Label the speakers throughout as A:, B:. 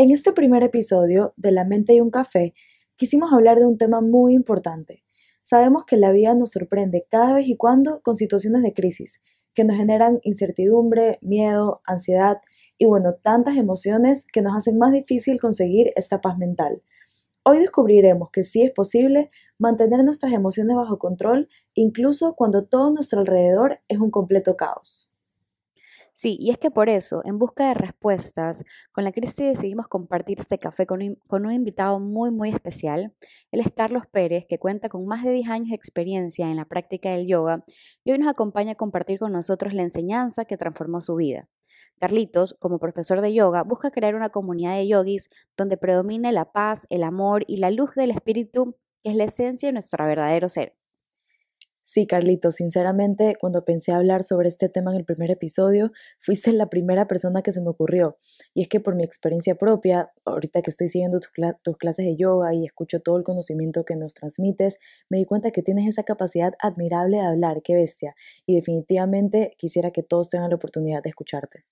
A: En este primer episodio de La mente y un café, quisimos hablar de un tema muy importante. Sabemos que la vida nos sorprende cada vez y cuando con situaciones de crisis que nos generan incertidumbre, miedo, ansiedad y bueno, tantas emociones que nos hacen más difícil conseguir esta paz mental. Hoy descubriremos que sí es posible mantener nuestras emociones bajo control incluso cuando todo nuestro alrededor es un completo caos.
B: Sí, y es que por eso, en busca de respuestas, con la crisis decidimos compartir este café con un, invitado muy, muy especial. Él es Carlos Pérez, que cuenta con más de 10 años de experiencia en la práctica del yoga y hoy nos acompaña a compartir con nosotros la enseñanza que transformó su vida. Carlitos, como profesor de yoga, busca crear una comunidad de yogis donde predomine la paz, el amor y la luz del espíritu, que es la esencia de nuestro verdadero ser.
A: Sí, Carlito, sinceramente, cuando pensé hablar sobre este tema en el primer episodio, fuiste la primera persona que se me ocurrió. Y es que por mi experiencia propia, ahorita que estoy siguiendo tus, clases de yoga y escucho todo el conocimiento que nos transmites, me di cuenta que tienes esa capacidad admirable de hablar, qué bestia. Y definitivamente quisiera que todos tengan la oportunidad de escucharte.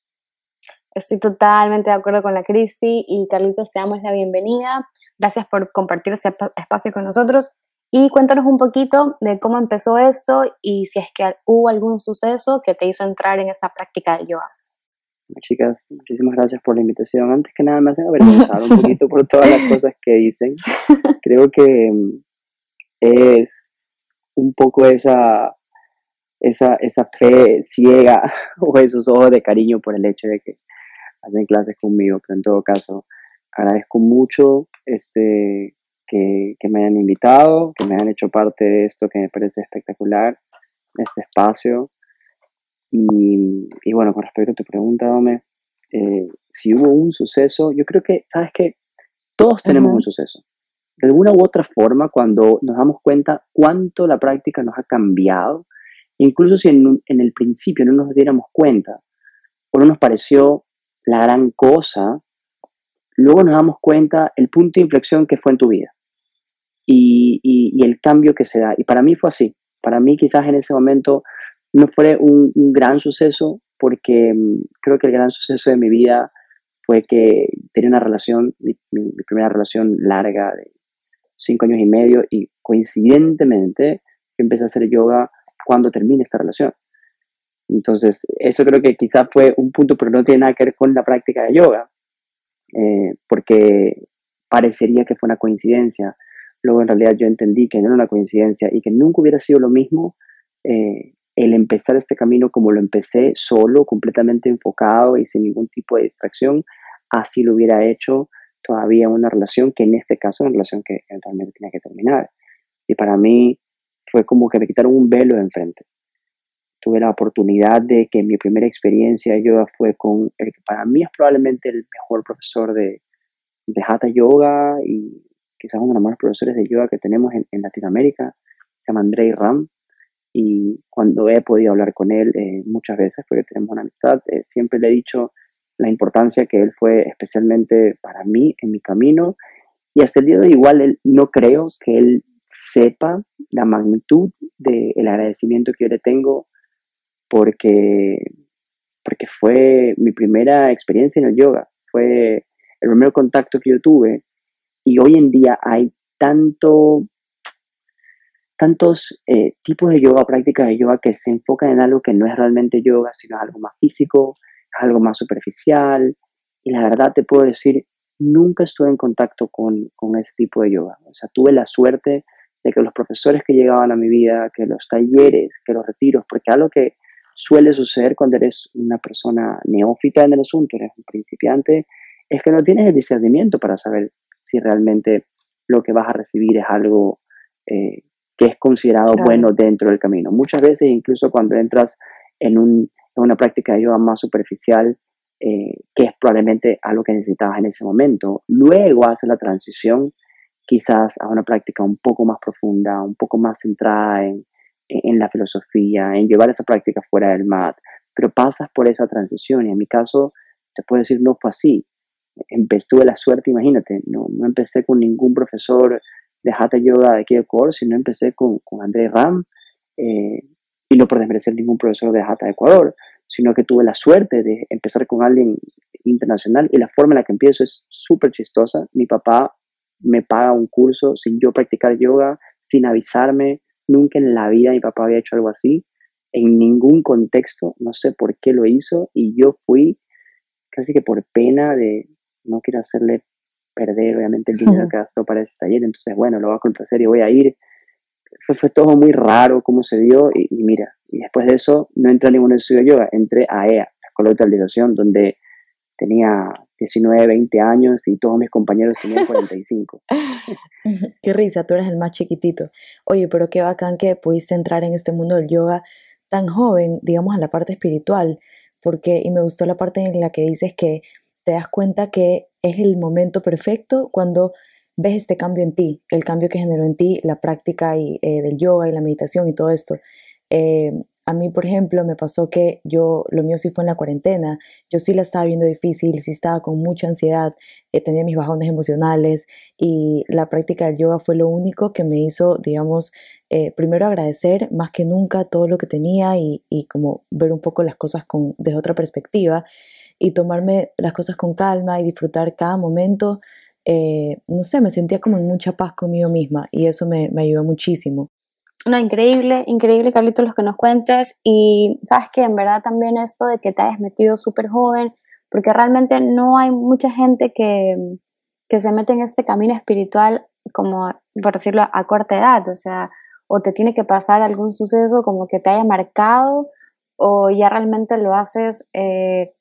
C: Estoy totalmente de acuerdo con la crisis y Carlitos, te damos la bienvenida. Gracias por compartir ese espacio con nosotros. Y cuéntanos un poquito de cómo empezó esto y si es que hubo algún suceso que te hizo entrar en esa práctica de yoga.
D: Chicas, muchísimas gracias por la invitación. Antes que nada me hacen avergonzar un poquito por todas las cosas que dicen. Creo que mm, es un poco esa, esa, esa fe ciega o esos ojos de cariño por el hecho de que hacen clases conmigo, pero en todo caso agradezco mucho este, que, me hayan invitado, que me hayan hecho parte de esto que me parece espectacular, este espacio. Y, bueno, con respecto a tu pregunta, Dome, eh, si hubo un suceso, yo creo que, ¿sabes qué? Todos tenemos un suceso. De alguna u otra forma, cuando nos damos cuenta cuánto la práctica nos ha cambiado, incluso si en, en el principio no nos diéramos cuenta o no nos pareció la gran cosa, luego nos damos cuenta el punto de inflexión que fue en tu vida y, el cambio que se da. Y para mí fue así. Para mí quizás en ese momento no fue un, gran suceso porque mm, creo que el gran suceso de mi vida fue que tenía una relación, mi, primera relación larga de cinco años y medio y coincidentemente empecé a hacer yoga cuando terminé esta relación. Entonces, eso creo que quizás fue un punto, pero no tiene nada que ver con la práctica de yoga, eh, porque parecería que fue una coincidencia, Luego en realidad yo entendí que no era una coincidencia y que nunca hubiera sido lo mismo eh, el empezar este camino como lo empecé, solo, completamente enfocado y sin ningún tipo de distracción, así lo hubiera hecho todavía una relación que en este caso una relación que eventualmente tenía que terminar. Y para mí fue como que me quitaron un velo de enfrente. Tuve la oportunidad de que mi primera experiencia yoga fue con el que para mí es probablemente el mejor profesor de, de Hatha Yoga y quizás uno de los más profesores de yoga que tenemos en, Latinoamérica, se llama Andrei Ram, y cuando he podido hablar con él eh, muchas veces, porque tenemos una amistad, eh, siempre le he dicho la importancia que él fue especialmente para mí en mi camino, y hasta el día de hoy igual él, no creo que él sepa la magnitud del agradecimiento que yo le tengo, porque, porque fue mi primera experiencia en el yoga, fue el primer contacto que yo tuve y hoy en día hay tanto, tantos eh, tipos de yoga, prácticas de yoga que se enfocan en algo que no es realmente yoga, sino algo más físico, algo más superficial. Y la verdad te puedo decir, nunca estuve en contacto con, con ese tipo de yoga. O sea, tuve la suerte de que los profesores que llegaban a mi vida, que los talleres, que los retiros, porque algo que suele suceder cuando eres una persona neófita en el asunto, eres un principiante, es que no tienes el discernimiento para saber si realmente lo que vas a recibir es algo eh, que es considerado bueno dentro del camino. Muchas veces, incluso cuando entras en, una práctica de yoga más superficial, eh, que es probablemente algo que necesitabas en ese momento, luego haces la transición quizás a una práctica un poco más profunda, un poco más centrada en, en la filosofía, en llevar esa práctica fuera del mat, pero pasas por esa transición. Y en mi caso te puedo decir no fue así empecé, tuve la suerte, imagínate, no, no empecé con ningún profesor de Hatha Yoga de aquí de Ecuador, sino empecé con, con Andrés Ram, eh, y no por desmerecer ningún profesor de Hatha de Ecuador, sino que tuve la suerte de empezar con alguien internacional y la forma en la que empiezo es súper chistosa. Mi papá me paga un curso sin yo practicar yoga, sin avisarme. Nunca en la vida mi papá había hecho algo así, en ningún contexto, no sé por qué lo hizo y yo fui casi que por pena de no quiero hacerle perder obviamente el dinero que gastó para ese taller, entonces bueno, lo voy a complacer y voy a ir. Fue, fue todo muy raro cómo se dio y, mira, y después de eso no entré a ningún estudio de yoga, entré a EA, la Escuela de Utilización, donde tenía 19, 20 años y todos mis compañeros tenían 45.
A: qué risa, tú eres el más chiquitito. Oye, pero qué bacán que pudiste entrar en este mundo del yoga tan joven, digamos, en la parte espiritual, porque, y me gustó la parte en la que dices que te das cuenta que es el momento perfecto cuando ves este cambio en ti, el cambio que generó en ti la práctica y, eh, del yoga y la meditación y todo esto. Eh, a mí, por ejemplo, me pasó que yo, lo mío sí fue en la cuarentena, yo sí la estaba viendo difícil, sí estaba con mucha ansiedad, eh, tenía mis bajones emocionales y la práctica del yoga fue lo único que me hizo, digamos, eh, primero agradecer más que nunca todo lo que tenía y, y, como ver un poco las cosas con, desde otra perspectiva y tomarme las cosas con calma y disfrutar cada momento. Eh, no sé, me sentía como en mucha paz conmigo misma y eso me, me ayudó muchísimo.
C: No, increíble, increíble, Carlitos, lo que nos cuentas. Y sabes que en verdad también esto de que te hayas metido súper joven, porque realmente no hay mucha gente que, que se mete en este camino espiritual, como por decirlo, a corta edad. O sea, o te tiene que pasar algún suceso como que te haya marcado, o ya realmente lo haces, eh,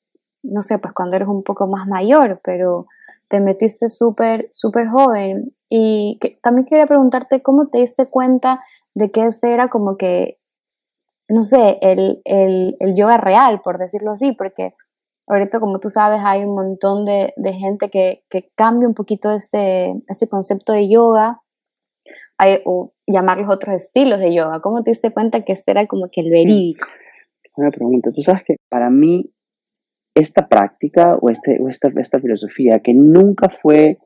C: no sé, pues cuando eres un poco más mayor, pero te metiste súper, súper joven. Y que, también quería preguntarte cómo te diste cuenta de que ese era como que, no sé, el, el, el, yoga real, por decirlo así, porque ahorita, como tú sabes, hay un montón de, de gente que, que, cambia un poquito este, este concepto de yoga, hay, o llamarlos otros estilos de yoga. ¿Cómo te diste cuenta que este era como que el verídico?
D: Una pregunta, tú sabes que para mí esta práctica o, este, o esta, esta filosofía, que nunca fue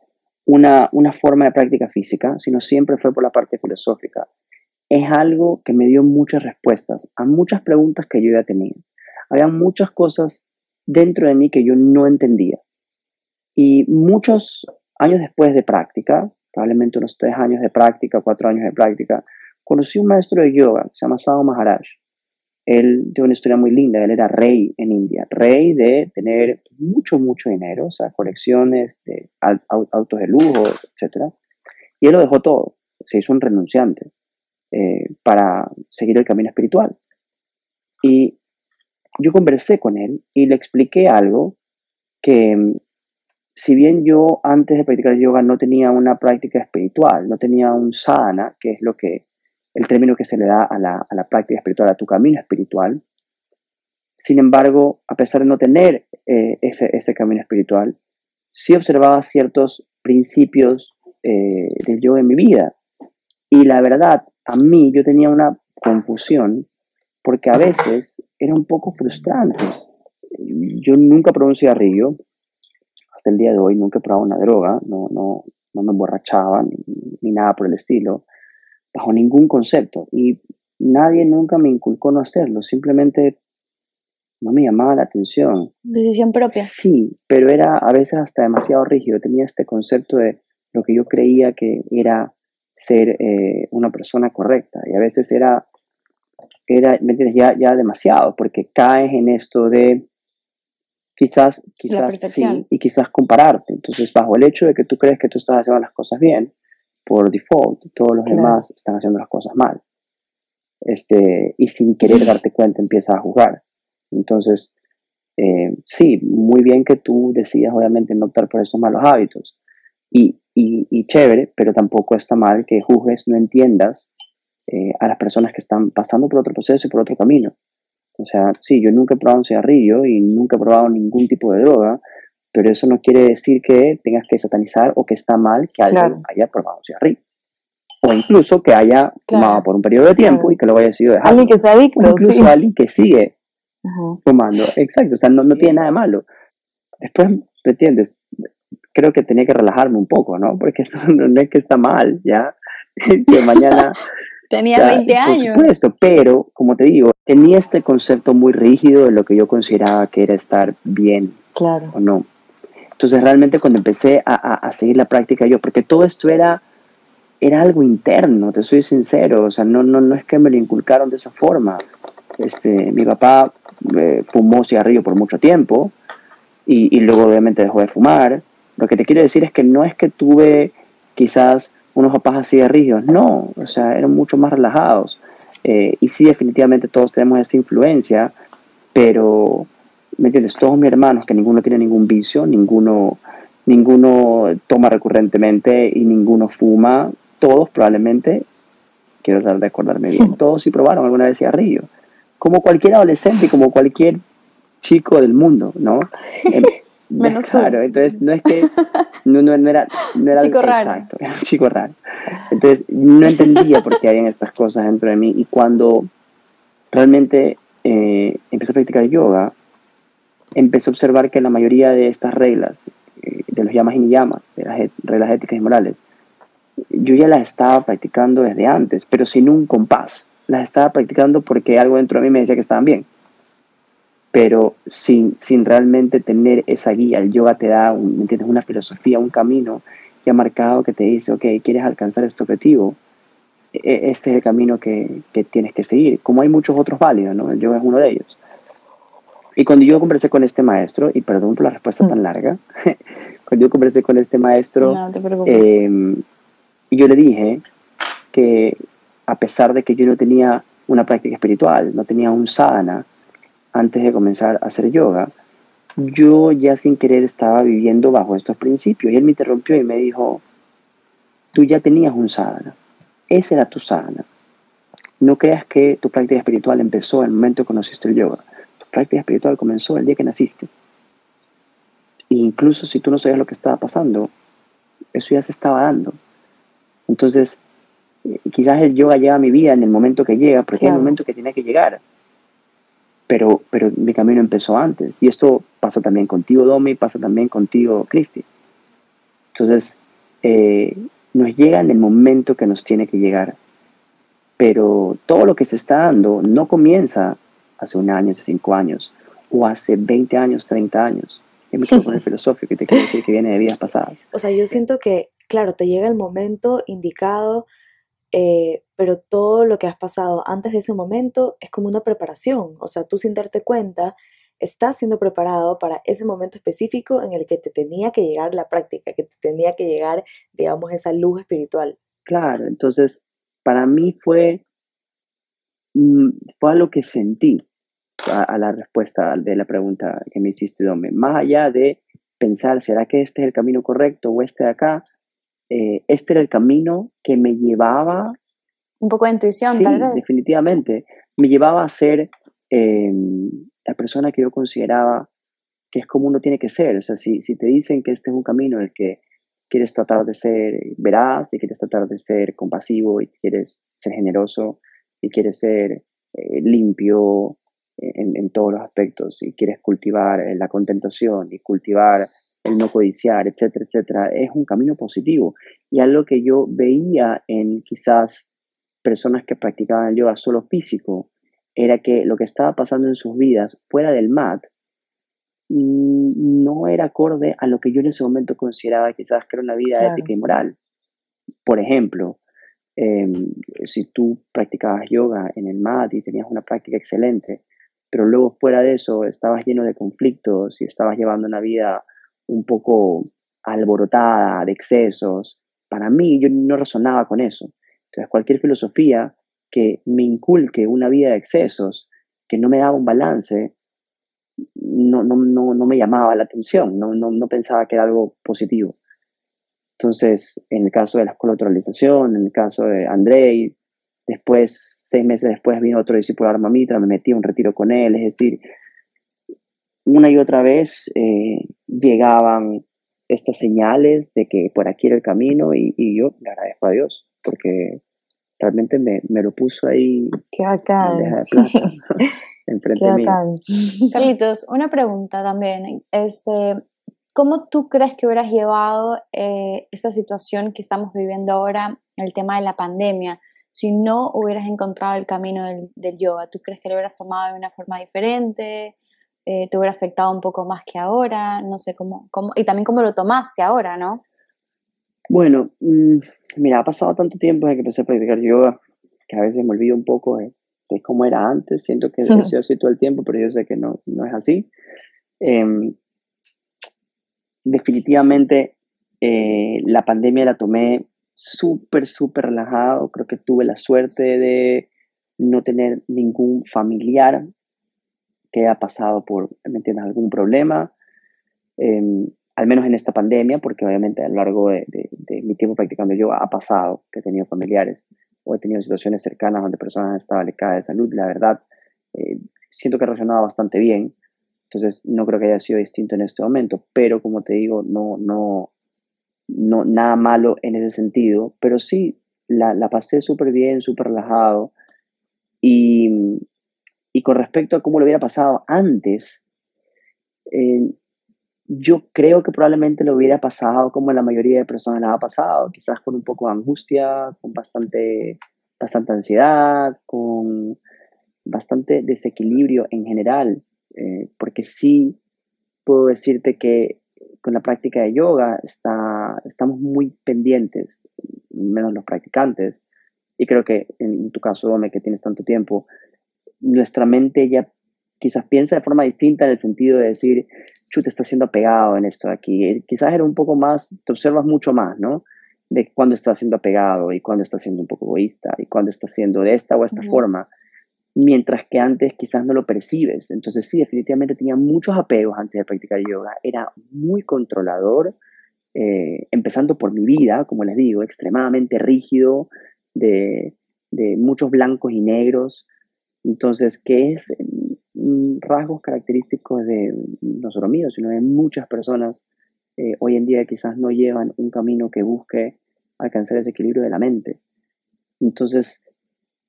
D: una, una forma de práctica física, sino siempre fue por la parte filosófica, es algo que me dio muchas respuestas a muchas preguntas que yo ya tenía. Había muchas cosas dentro de mí que yo no entendía. Y muchos años después de práctica, probablemente unos tres años de práctica, cuatro años de práctica, conocí un maestro de yoga, se llama Maharaj. Él tiene una historia muy linda, él era rey en India, rey de tener mucho, mucho dinero, o sea, colecciones de autos de lujo, etc. Y él lo dejó todo, se hizo un renunciante. Eh, para seguir el camino espiritual. Y yo conversé con él y le expliqué algo que mm, si bien yo antes de practicar yoga no tenía una práctica espiritual, no tenía un sadhana, que es lo que el término que se le da a la, a la práctica espiritual, a tu camino espiritual, sin embargo, a pesar de no tener eh, ese, ese, camino espiritual, sí observaba ciertos principios eh, del yoga en mi vida. Y la verdad, a mí yo tenía una confusión porque a veces era un poco frustrante. Yo nunca probé un cigarrillo, hasta el día de hoy nunca he probado una droga, no, no, no me emborrachaba ni, nada por el estilo, bajo ningún concepto. Y nadie nunca me inculcó no hacerlo, simplemente no me llamaba la atención.
C: Decisión propia.
D: Sí, pero era a veces hasta demasiado rígido, tenía este concepto de lo que yo creía que era ser eh, una persona correcta. Y a veces era, era ¿me entiendes? Ya, ya demasiado, porque caes en esto de quizás, quizás sí, y quizás compararte. Entonces, bajo el hecho de que tú crees que tú estás haciendo las cosas bien, por default, todos los demás están haciendo las cosas mal. Este, y sin querer darte cuenta empiezas a jugar. Entonces, eh, sí, muy bien que tú decidas obviamente no optar por estos malos hábitos. Y y, chévere, pero tampoco está mal que juzgues, no entiendas eh, a las personas que están pasando por otro proceso y por otro camino. O sea, sí, yo nunca he probado un cigarrillo y nunca he probado ningún tipo de droga, pero eso no quiere decir que tengas que satanizar o que está mal que alguien haya probado un cigarrillo. O incluso que haya fumado por un periodo de tiempo y que lo haya decidido dejar.
C: Alguien que sea adicto.
D: incluso alguien que sigue fumando. Exacto, o sea, no, no tiene nada de malo. Después, ¿me entiendes? creo que tenía que relajarme un poco, ¿no? Porque eso no es que está mal, ¿ya? que mañana
C: Tenías 20 años.
D: Por supuesto, pero como te digo, tenía este concepto muy rígido de lo que yo consideraba que era estar bien
C: claro.
D: o no. Entonces realmente cuando empecé a, a, seguir la práctica yo, porque todo esto era, era algo interno, te soy sincero, o sea, no, no, no es que me lo inculcaron de esa forma. Este, mi papá eh, fumó cigarrillo por mucho tiempo y, y luego obviamente dejó de fumar. Lo que te quiero decir es que no es que tuve quizás unos papás así de rígidos, no, o sea, eran mucho más relajados. Eh, y sí, definitivamente todos tenemos esa influencia, pero ¿me entiendes? Todos mis hermanos, que ninguno tiene ningún vicio, ninguno, ninguno toma recurrentemente y ninguno fuma, todos probablemente, quiero tratar de acordarme bien, todos sí probaron alguna vez cigarrillo, como cualquier adolescente y como cualquier chico del mundo, ¿no? Em,
C: Menos
D: claro, entonces no es que no, no, era, no era
C: chico raro.
D: Exacto, era un chico raro. Entonces no entendía por qué habían estas cosas dentro de mí y cuando realmente eh, empecé a practicar yoga, empecé a observar que la mayoría de estas reglas, eh, de los llamas y llamas, de las reglas éticas y morales, yo ya las estaba practicando desde antes, pero sin un compás. Las estaba practicando porque algo dentro de mí me decía que estaban bien, pero sin, sin realmente tener esa guía. El yoga te da un, ¿entiendes? una filosofía, un camino ya marcado que te dice, ok, quieres alcanzar este objetivo, e, este es el camino que, que tienes que seguir. Como hay muchos otros válidos, ¿no? El yoga es uno de ellos. Y cuando yo conversé con este maestro, y perdón por la respuesta tan larga, cuando yo conversé con este maestro,
C: no,
D: eh, yo le dije que a pesar de que yo no tenía una práctica espiritual, no tenía un sadhana antes de comenzar a hacer yoga, yo ya sin querer estaba viviendo bajo estos principios. Y él me interrumpió y me dijo, tú ya tenías un sadhana, ese era tu sadhana. No creas que tu práctica espiritual empezó en el momento que conociste el yoga práctica espiritual comenzó el día que naciste. E incluso si tú no sabías lo que estaba pasando, eso ya se estaba dando. Entonces, eh, quizás el yoga llega a mi vida en el momento que llega, porque es el momento que tiene que llegar. Pero, pero mi camino empezó antes. Y esto pasa también contigo, Domi, pasa también contigo, Cristi. Entonces, eh, nos llega en el momento que nos tiene que llegar. Pero todo lo que se está dando no comienza hace un año, hace cinco años, o hace 20 años, 30 años. Es micrófono filosófico que te quiero decir que viene de vidas pasadas.
A: O sea, yo siento que, claro, te llega el momento indicado, eh, pero todo lo que has pasado antes de ese momento es como una preparación. O sea, tú sin darte cuenta, estás siendo preparado para ese momento específico en el que te tenía que llegar la práctica, que te tenía que llegar, digamos, esa luz espiritual.
D: Claro, entonces, para mí fue, mm, fue algo que sentí a, la respuesta de la pregunta que me hiciste, Dome. Más allá de pensar, ¿será que este es el camino correcto o este de acá? Eh, este era el camino que me llevaba...
C: Un poco de intuición,
D: sí,
C: tal vez.
D: definitivamente. Me llevaba a ser em, la persona que yo consideraba que es como uno tiene que ser. O sea, si, si te dicen que este es un camino en el que quieres tratar de ser veraz y quieres tratar de ser compasivo y quieres ser generoso y quieres ser eh, limpio en, todos los aspectos y quieres cultivar eh, la contentación y cultivar el no codiciar, etcétera, etcétera, es un camino positivo. Y algo que yo veía en quizás personas que practicaban el yoga solo físico, era que lo que estaba pasando en sus vidas fuera del mat mm, no era acorde a lo que yo en ese momento consideraba quizás que era una vida ética y moral. Por ejemplo, em, si tú practicabas yoga en el mat y tenías una práctica excelente, pero luego fuera de eso estabas lleno de conflictos y estabas llevando una vida un poco alborotada, de excesos, para mí yo no resonaba con eso. Entonces cualquier filosofía que me inculque una vida de excesos, que no me daba un balance, no, no, no, no me llamaba la atención, no, no, no, pensaba que era algo positivo. Entonces, en el caso de la escuela en el caso de Andrei, después seis meses después vino otro discípulo de Armamitra, me metí a un retiro con él, es decir, una y otra vez eh, llegaban estas señales de que por aquí era el camino y, yo le agradezco a Dios porque realmente me, me lo puso ahí.
C: Qué bacán.
D: enfrente Qué bacán.
C: Carlitos, una pregunta también. Este, ¿Cómo tú crees que hubieras llevado eh, esta situación que estamos viviendo ahora, el tema de la pandemia? Si no hubieras encontrado el camino del, yoga? ¿Tú crees que lo hubieras tomado de una forma diferente? Eh, ¿Te hubiera afectado un poco más que ahora? No sé cómo, cómo y también cómo lo tomaste ahora, ¿no?
D: Bueno, mm, mira, ha pasado tanto tiempo desde que empecé a practicar yoga que a veces me olvido un poco de, cómo era antes. Siento que he sido así todo el tiempo, pero yo sé que no, no es así. Em, definitivamente eh, la pandemia la tomé súper, súper relajado. Creo que tuve la suerte de no tener ningún familiar que haya pasado por, ¿me entiendes?, algún problema. Em, al menos en esta pandemia, porque obviamente a lo largo de, mi tiempo practicando yoga ha pasado que he tenido familiares o he tenido situaciones cercanas donde personas han estado alejadas de salud. La verdad, eh, siento que ha reaccionado bastante bien. Entonces, no creo que haya sido distinto en este momento, pero como te digo, no, no, no nada malo en ese sentido, pero sí la, la pasé súper bien, súper relajado. Y, y, con respecto a cómo lo hubiera pasado antes, eh, yo creo que probablemente lo hubiera pasado como la mayoría de personas lo ha pasado, quizás con un poco de angustia, con bastante, bastante ansiedad, con bastante desequilibrio en general, eh, porque sí puedo decirte que con la práctica de yoga está, estamos muy pendientes, menos los practicantes, y creo que en tu caso, Dome, que tienes tanto tiempo, nuestra mente ya quizás piensa de forma distinta en el sentido de decir, te está siendo apegado en esto de aquí. Eh, quizás era un poco más, te observas mucho más, ¿no? De cuándo está siendo apegado y cuándo está siendo un poco egoísta y cuándo está siendo de esta o esta forma, mientras que antes quizás no lo percibes. Entonces sí, definitivamente tenía muchos apegos antes de practicar yoga. Era muy controlador, eh, empezando por mi vida, como les digo, extremadamente rígido, de, de muchos blancos y negros. Entonces, ¿qué es Mm, rasgos característicos de no solo mío, sino de muchas personas eh, hoy en día quizás no llevan un camino que busque alcanzar ese equilibrio de la mente. Entonces,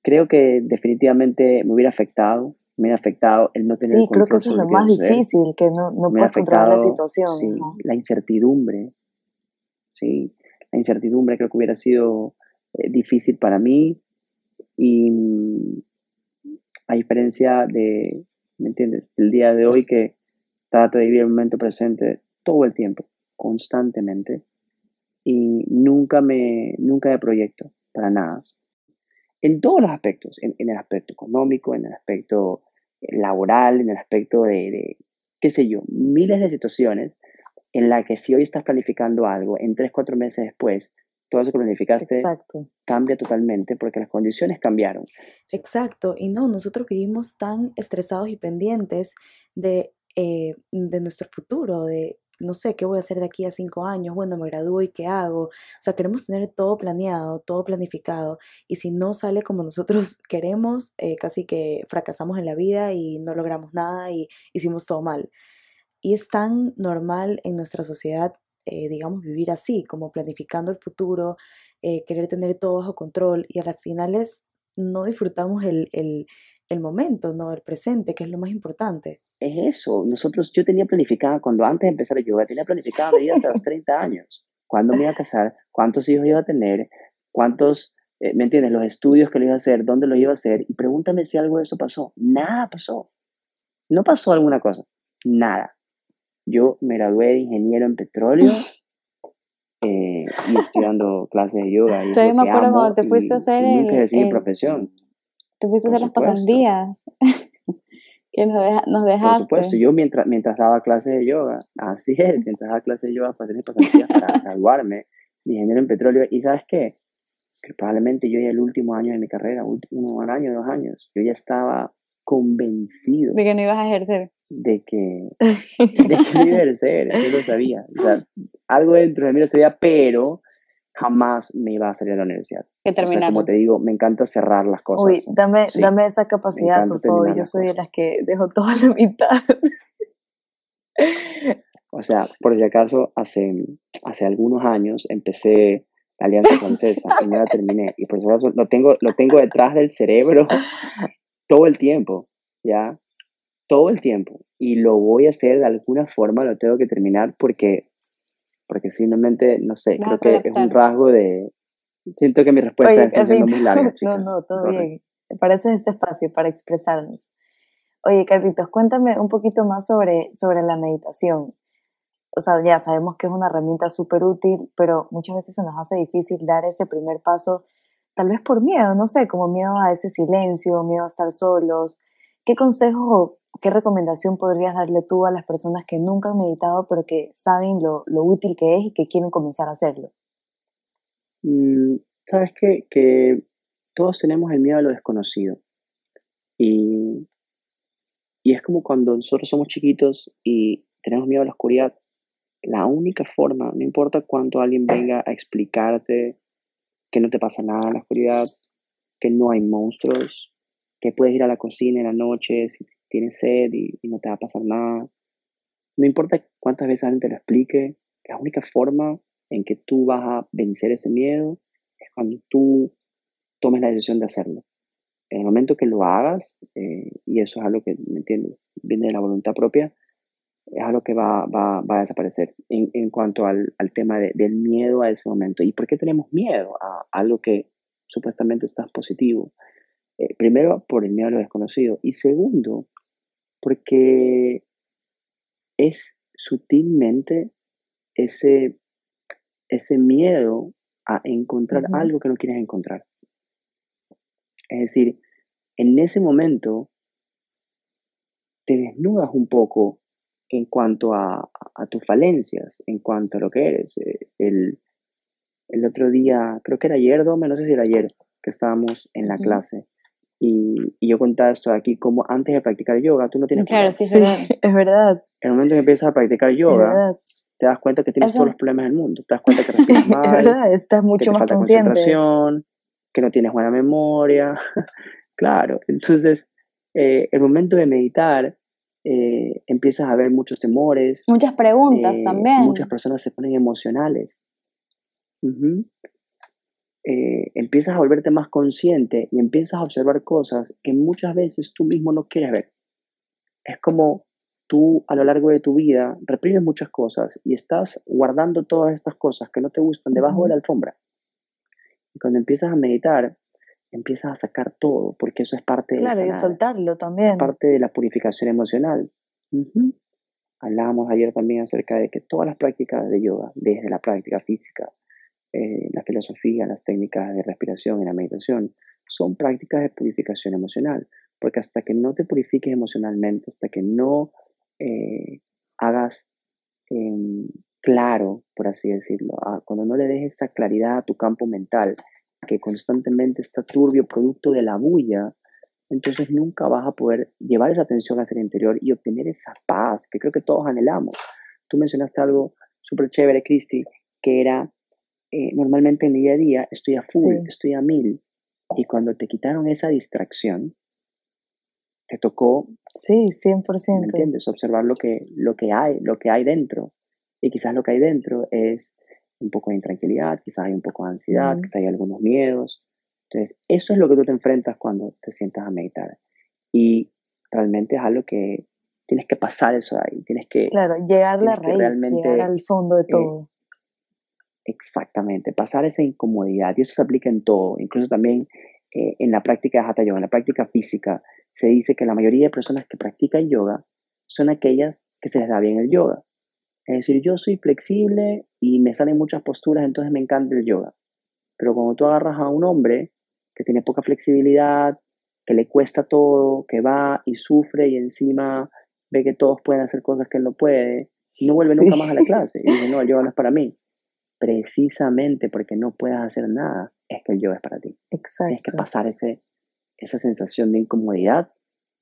D: creo que definitivamente me hubiera afectado, me hubiera afectado el no tener
A: sí, creo que eso es lo más difícil, que no, no puedes controlar la situación.
D: Sí, la incertidumbre, sí, la incertidumbre creo que hubiera sido eh, difícil para mí y a diferencia de, ¿me entiendes? El día de hoy que trato de vivir el momento presente todo el tiempo, constantemente, y nunca me, nunca de proyecto, para nada. En todos los aspectos, en, el aspecto económico, en el aspecto laboral, en el aspecto de, de, qué sé yo, miles de situaciones en la que si hoy estás planificando algo, en tres, cuatro meses después, todo eso que planificaste cambia totalmente porque las condiciones cambiaron.
A: Exacto, y no, nosotros vivimos tan estresados y pendientes de, eh, de nuestro futuro, de no sé, ¿qué voy a hacer de aquí a cinco años? Bueno, me gradúo y qué hago. O sea, queremos tener todo planeado, todo planificado. Y si no sale como nosotros queremos, eh, casi que fracasamos en la vida y no logramos nada y hicimos todo mal. Y es tan normal en nuestra sociedad eh, digamos, vivir así, como planificando el futuro, eh, querer tener todo bajo control y a las finales no disfrutamos el, el, el, momento, ¿no? El presente, que es lo más importante.
D: Es eso. Nosotros, yo tenía planificada, cuando antes de empezar a yoga, tenía planificada mi vida hasta los 30 años. ¿Cuándo me iba a casar? ¿Cuántos hijos iba a tener? ¿Cuántos, eh, me entiendes? Los estudios que lo iba a hacer, dónde lo iba a hacer. Y pregúntame si algo de eso pasó. Nada pasó. No pasó alguna cosa. Nada. Yo me gradué de ingeniero en petróleo eh, y estoy dando clases de yoga. Y
C: me acuerdo cuando te fuiste a hacer
D: el, nunca profesión.
C: Te fuiste a hacer las pasandías. que nos, nos dejaste.
D: Por supuesto, yo mientras, mientras daba clases de yoga, así es, mientras daba clases de yoga para hacer pasandías para graduarme de ingeniero en petróleo. ¿Y sabes qué? Que probablemente yo ya el último año de mi carrera, último un año, dos años, yo ya estaba convencido.
C: De que no ibas a ejercer.
D: De que, de que no iba a ejercer, yo lo sabía. O sea, algo dentro de mí lo sabía, pero jamás me iba a salir a la universidad.
C: Que terminar.
D: como te digo, me encanta cerrar las cosas.
A: Uy, dame, dame esa capacidad, por favor. Yo soy de las que dejo toda la mitad.
D: O sea, por si acaso, hace, hace algunos años empecé la Alianza Francesa y no la terminé. Y por eso lo tengo, lo tengo detrás del cerebro todo el tiempo, ¿ya? Todo el tiempo. Y lo voy a hacer de alguna forma, lo tengo que terminar porque, porque simplemente, no sé, creo que es un rasgo de, Siento que mi respuesta está siendo muy larga.
A: No, no, todo bien. Para eso es este espacio, para expresarnos. Oye, Carlitos, cuéntame un poquito más sobre, sobre la meditación. O sea, ya sabemos que es una herramienta súper útil, pero muchas veces se nos hace difícil dar ese primer paso, tal vez por miedo, no sé, como miedo a ese silencio, miedo a estar solos. ¿Qué consejos o qué recomendación podrías darle tú a las personas que nunca han meditado, pero que saben lo, lo útil que es y que quieren comenzar a hacerlo?
D: Mm, Sabes qué? que todos tenemos el miedo a lo desconocido. Y, y es como cuando nosotros somos chiquitos y tenemos miedo a la oscuridad. La única forma, no importa cuánto alguien venga a explicarte que no te pasa nada en la oscuridad, que no hay monstruos, que puedes ir a la cocina en la noche si tienes sed y, no te va a pasar nada. No importa cuántas veces alguien te lo explique, la única forma en que tú vas a vencer ese miedo es cuando tú tomes la decisión de hacerlo. En el momento que lo hagas, eh, y eso es algo que, ¿me entiendes? Viene de la voluntad propia, es algo que va, va, a desaparecer en, cuanto al, tema de, del miedo a ese momento. ¿Y por qué tenemos miedo a algo que supuestamente está positivo? Eh, primero, por el miedo a lo desconocido. Y segundo, porque es sutilmente ese, ese miedo a encontrar algo que no quieres encontrar. Es decir, en ese momento te desnudas un poco en cuanto a, a tus falencias, en cuanto a lo que eres. Eh, El, el otro día, creo que era ayer, Dome, no sé si era ayer, que estábamos en la clase y, y yo contaba esto aquí, como antes de practicar yoga, tú no tienes
C: Claro,
D: problemas.
C: sí, es
A: Sí,
C: verdad.
A: es verdad,
D: En el momento que empiezas a practicar
A: es
D: yoga, te das cuenta que tienes
C: Eso-
D: todos los problemas del mundo. Te das cuenta que respiras
A: Es
D: mal,
A: verdad, estás
D: que
A: mucho
D: te
A: más
D: falta
A: consciente.
D: concentración, que no tienes buena memoria. claro, entonces eh, el momento de meditar eh, empiezas a ver muchos temores,
C: Muchas preguntas
D: eh,
C: también.
D: muchas personas se ponen emocionales. Ujú. Eh, empiezas a volverte más consciente y empiezas a observar cosas que muchas veces tú mismo no quieres ver. Es como tú a lo largo de tu vida reprimes muchas cosas y estás guardando todas estas cosas que no te gustan debajo de la alfombra. Y cuando empiezas a meditar, empiezas a sacar todo, porque eso es parte de
A: Claro, y
D: sanar,
A: soltarlo
D: es
A: también.
D: parte de la purificación emocional. Ujú. Hablábamos ayer también acerca de que todas las prácticas de yoga, desde la práctica física, eh, la filosofía, las técnicas de respiración y la meditación, son prácticas de purificación emocional, porque hasta que no te purifiques emocionalmente, hasta que no eh, hagas em, claro, por así decirlo, cuando no le dejes esa claridad a tu campo mental, que constantemente está turbio producto de la bulla, entonces nunca vas a poder llevar esa atención hacia el interior y obtener esa paz que creo que todos anhelamos. Tú mencionaste algo súper chévere, Cristi, que era, eh, normalmente en mi día a día estoy a full,
A: Sí.
D: estoy a mil, y cuando te quitaron esa distracción, te tocó
A: Sí,
D: ¿me
A: 100%.
D: entiendes? Observar lo que, lo que hay, lo que hay dentro. Y quizás lo que hay dentro es un poco de intranquilidad, quizás hay un poco de ansiedad,
A: Ujú.
D: quizás hay algunos miedos. Entonces, eso es lo que tú te enfrentas cuando te sientas a meditar. Y realmente es algo que tienes que pasar eso de ahí, tienes que
A: Claro, llegar a la raíz, llegar al fondo de
D: eh,
A: todo.
D: Exactamente, pasar esa incomodidad. Y eso se aplica en todo, incluso también eh, en la práctica de Hatha Yoga, en la práctica física. Se dice que la mayoría de personas que practican yoga son aquellas que se les da bien el yoga. Es decir, yo soy flexible y me salen muchas posturas, entonces me encanta el yoga. Pero cuando tú agarras a un hombre que tiene poca flexibilidad, que le cuesta todo, que va y sufre y encima ve que todos pueden hacer cosas que él no puede, no vuelve nunca más a la
A: Sí,
D: clase. Y dice, no, el yoga no es para mí. Precisamente porque no puedes hacer nada, es que el yoga es para ti. Tienes que
A: exacto.
D: pasar ese, esa sensación de incomodidad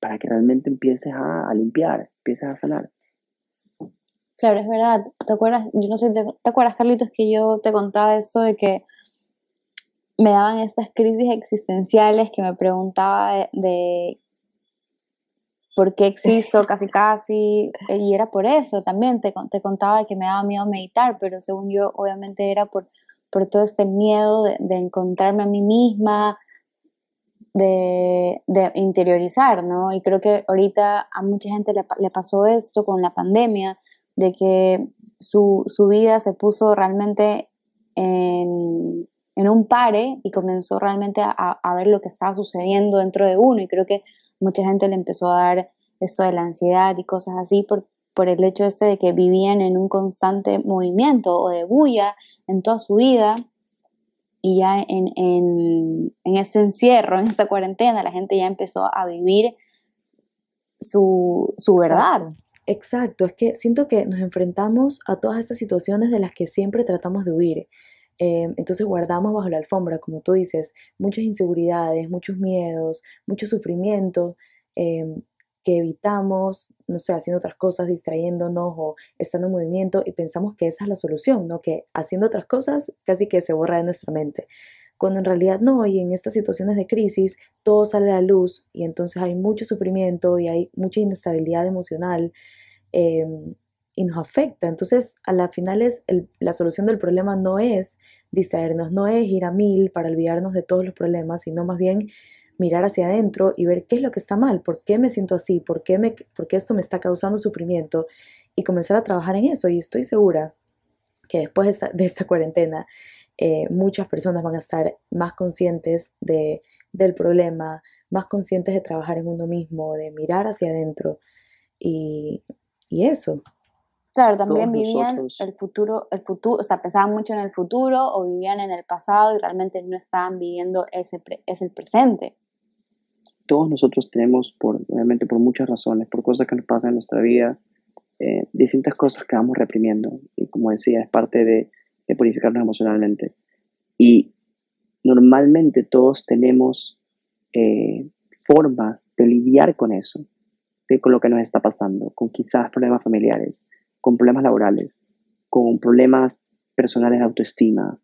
D: para que realmente empieces a, a limpiar, empieces a sanar.
C: Claro, es verdad. ¿Te acuerdas? Yo no sé, ¿te, te acuerdas, Carlitos, que yo te contaba esto de que me daban estas crisis existenciales que me preguntaba de, de por qué existo casi casi, eh, y era por eso también, te, te contaba que me daba miedo meditar, pero según yo obviamente era por, por todo este miedo de, de encontrarme a mí misma, de, de interiorizar, ¿no? Y creo que ahorita a mucha gente le, le pasó esto con la pandemia, de que su, su vida se puso realmente en, en un pare y comenzó realmente a, a, ver lo que estaba sucediendo dentro de uno y creo que mucha gente le empezó a dar esto de la ansiedad y cosas así por, por el hecho ese de que vivían en un constante movimiento o de bulla en toda su vida y ya en, en, en ese encierro, en esta cuarentena, la gente ya empezó a vivir su, su verdad.
A: Exacto, es que siento que nos enfrentamos a todas estas situaciones de las que siempre tratamos de huir. Em, entonces guardamos bajo la alfombra, como tú dices, muchas inseguridades, muchos miedos, mucho sufrimiento em, que evitamos, no sé, haciendo otras cosas, distrayéndonos o estando en movimiento y pensamos que esa es la solución, ¿no? Que haciendo otras cosas casi que se borra de nuestra mente. Cuando en realidad no, y en estas situaciones de crisis todo sale a la luz y entonces hay mucho sufrimiento y hay mucha inestabilidad emocional em, y nos afecta. Entonces, a la final es la solución del problema no es distraernos, no es ir a mil para olvidarnos de todos los problemas, sino más bien mirar hacia adentro y ver qué es lo que está mal, por qué me siento así, por qué, me, por qué esto me está causando sufrimiento y comenzar a trabajar en eso. Y estoy segura que después de esta, de esta cuarentena eh, muchas personas van a estar más conscientes de, del problema, más conscientes de trabajar en uno mismo, de mirar hacia adentro y, y eso.
C: Claro, también vivían el futuro, el futuro, o sea, pensaban mucho en el futuro o vivían en el pasado y realmente no estaban viviendo ese, ese presente
D: todos nosotros tenemos, por, obviamente por muchas razones, por cosas que nos pasan en nuestra vida, eh, distintas cosas que vamos reprimiendo. Y como decía, es parte de, purificarnos emocionalmente. Y normalmente todos tenemos eh, formas de lidiar con eso, de con lo que nos está pasando, con quizás problemas familiares, con problemas laborales, con problemas personales de autoestima,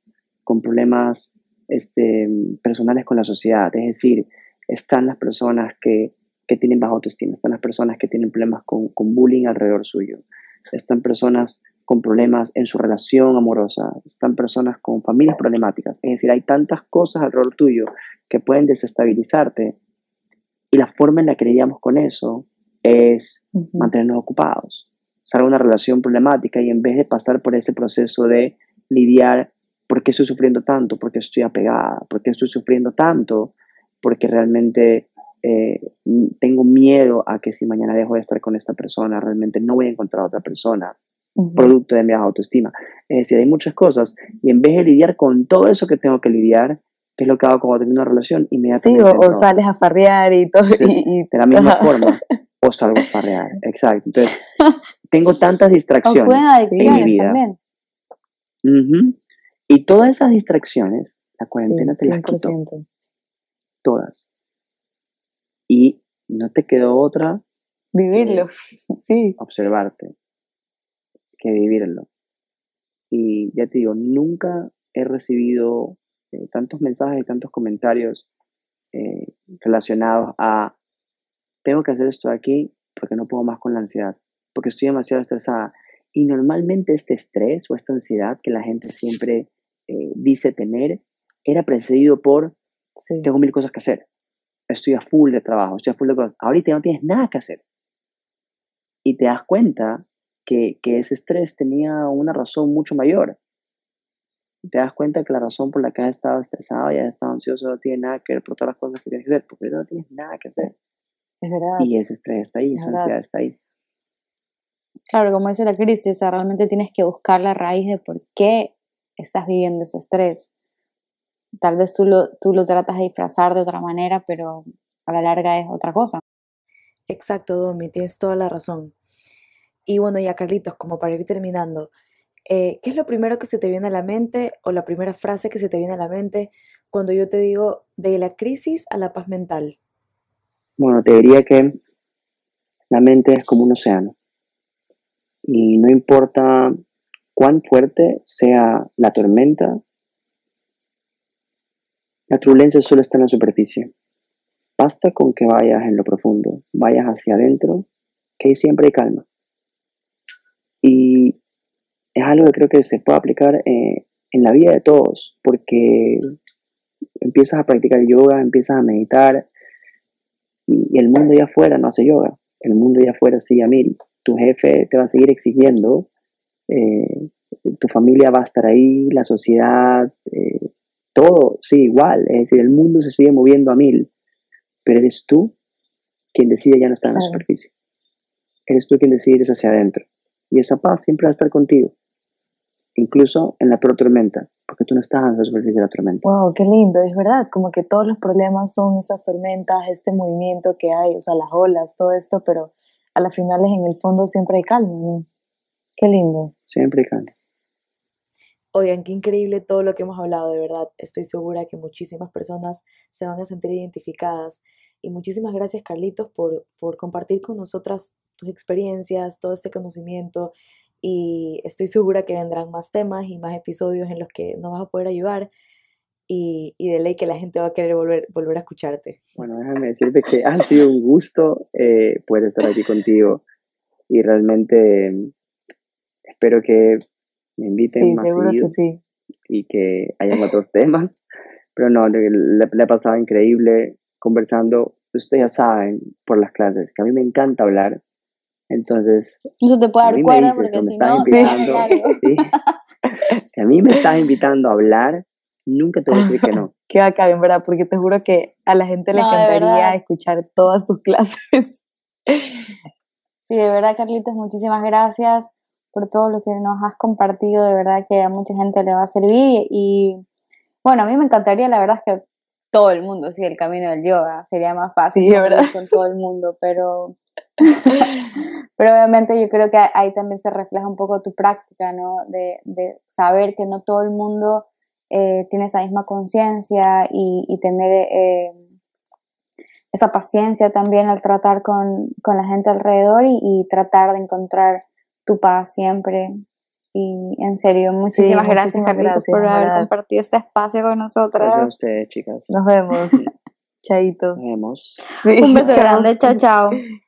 D: con problemas este, personales con la sociedad. Es decir, están las personas que, tienen baja autoestima, están las personas que tienen problemas con, bullying alrededor suyo, están personas con problemas en su relación amorosa, están personas con familias problemáticas. Es decir, hay tantas cosas alrededor tuyo que pueden desestabilizarte y la forma en la que lidiamos con eso es mantenernos ocupados. Salga una relación problemática y en vez de pasar por ese proceso de lidiar, ¿por qué estoy sufriendo tanto? ¿Por qué estoy apegada? ¿Por qué estoy sufriendo tanto? porque realmente eh, tengo miedo a que si mañana dejo de estar con esta persona, realmente no voy a encontrar a otra persona, producto de mi autoestima. Es decir, hay muchas cosas y en vez de lidiar con todo eso que tengo que lidiar, que es lo que hago cuando tengo una relación, inmediatamente...
C: Sí, o, sales a farrear y todo. y,
D: de la misma forma, o salgo a farrear, exacto. Entonces, tengo tantas distracciones en mi vida. También. Y todas esas distracciones, la cuarentena te las quitó todas. Y no te quedó otra.
C: Vivirlo, sí.
D: Observarte, que vivirlo. Y ya te digo, nunca he recibido eh, tantos mensajes y tantos comentarios eh, relacionados a, tengo que hacer esto aquí porque no puedo más con la ansiedad, porque estoy demasiado estresada. Y normalmente este estrés o esta ansiedad que la gente siempre eh, dice tener era precedido por tengo mil cosas que hacer. Estoy a full de trabajo, estoy a full de cosas. Ahorita no tienes nada que hacer. Y te das cuenta que, que ese estrés tenía una razón mucho mayor. te das cuenta que la razón por la que has estado estresado y has estado ansioso no tiene nada que ver por todas las cosas que tienes que hacer, porque no tienes nada que hacer.
C: Es verdad.
D: Y ese estrés está ahí, esa ansiedad está ahí.
C: Claro, como dice la crisis, realmente tienes que buscar la raíz de por qué estás viviendo ese estrés tal vez tú lo, tú lo tratas de disfrazar de otra manera, pero a la larga es otra cosa.
A: Exacto, Domi, tienes toda la razón. Y bueno, ya Carlitos, como para ir terminando, eh, ¿qué es lo primero que se te viene a la mente o la primera frase que se te viene a la mente cuando yo te digo de la crisis a la paz mental?
D: Bueno, te diría que la mente es como un océano y no importa cuán fuerte sea la tormenta, la turbulencia solo está en la superficie. Basta con que vayas en lo profundo, vayas hacia adentro, que siempre hay calma. Y es algo que creo que se puede aplicar eh, en la vida de todos, porque empiezas a practicar yoga, empiezas a meditar, y, el mundo ya afuera no hace yoga, el mundo ya afuera sigue a mil. Tu jefe te va a seguir exigiendo, eh, tu familia va a estar ahí, la sociedad, eh, todo sigue igual, es decir, el mundo se sigue moviendo a mil, pero eres tú quien decide ya no estar en la superficie. Eres tú quien decide ir hacia adentro. Y esa paz siempre va a estar contigo, incluso en la peor tormenta, porque tú no estás en la superficie de la tormenta.
A: Wow, qué lindo, es verdad, como que todos los problemas son esas tormentas, este movimiento que hay, o sea, las olas, todo esto, pero a las finales en el fondo siempre hay calma, ¿no? Qué lindo.
D: Siempre hay calma.
A: Oigan, qué increíble todo lo que hemos hablado, de verdad. Estoy segura que muchísimas personas se van a sentir identificadas. Y muchísimas gracias, Carlitos, por, por compartir con nosotras tus experiencias, todo este conocimiento. Y estoy segura que vendrán más temas y más episodios en los que nos vas a poder ayudar. Y, y de ley que la gente va a querer volver, volver a escucharte.
D: Bueno, déjame decirte que ha sido un gusto eh, poder estar aquí contigo. Y realmente espero que me inviten
A: Sí,
D: más
A: seguro que sí.
D: y que hayan otros temas. Pero no, le he pasado increíble conversando. Ustedes ya saben por las clases que a mí me encanta hablar. Entonces,
C: Eso te puede dar cuerda
D: dices,
C: porque si
D: estás
C: no,
D: sí, que a mí me estás invitando a hablar, nunca te voy a decir que no.
A: Qué bacán, en verdad, porque te juro que a la gente le
C: No,
A: encantaría escuchar todas sus clases.
C: Sí, de verdad, Carlitos, muchísimas gracias por todo lo que nos has compartido. De verdad que a mucha gente le va a servir. Y bueno, a mí me encantaría, la verdad, es que todo el mundo siga el camino del yoga. Sería más fácil
A: Sí, verdad.
C: con todo el mundo, pero. Pero obviamente yo creo que ahí también se refleja un poco tu práctica, ¿no? De, de saber que no todo el mundo eh, tiene esa misma conciencia y, y tener eh, esa paciencia también al tratar con, con la gente alrededor y, y tratar de encontrar tu paz siempre. Y en serio, muchísimas gracias,
A: muchísimas
C: Carlitos,
A: gracias,
C: por haber
A: verdad.
C: compartido este espacio con
D: Gracias a
C: nosotras.
D: ustedes, chicas.
A: Nos vemos. Chaito.
D: Nos vemos.
A: Sí,
C: Un beso
A: chao.
C: grande, chao, chao.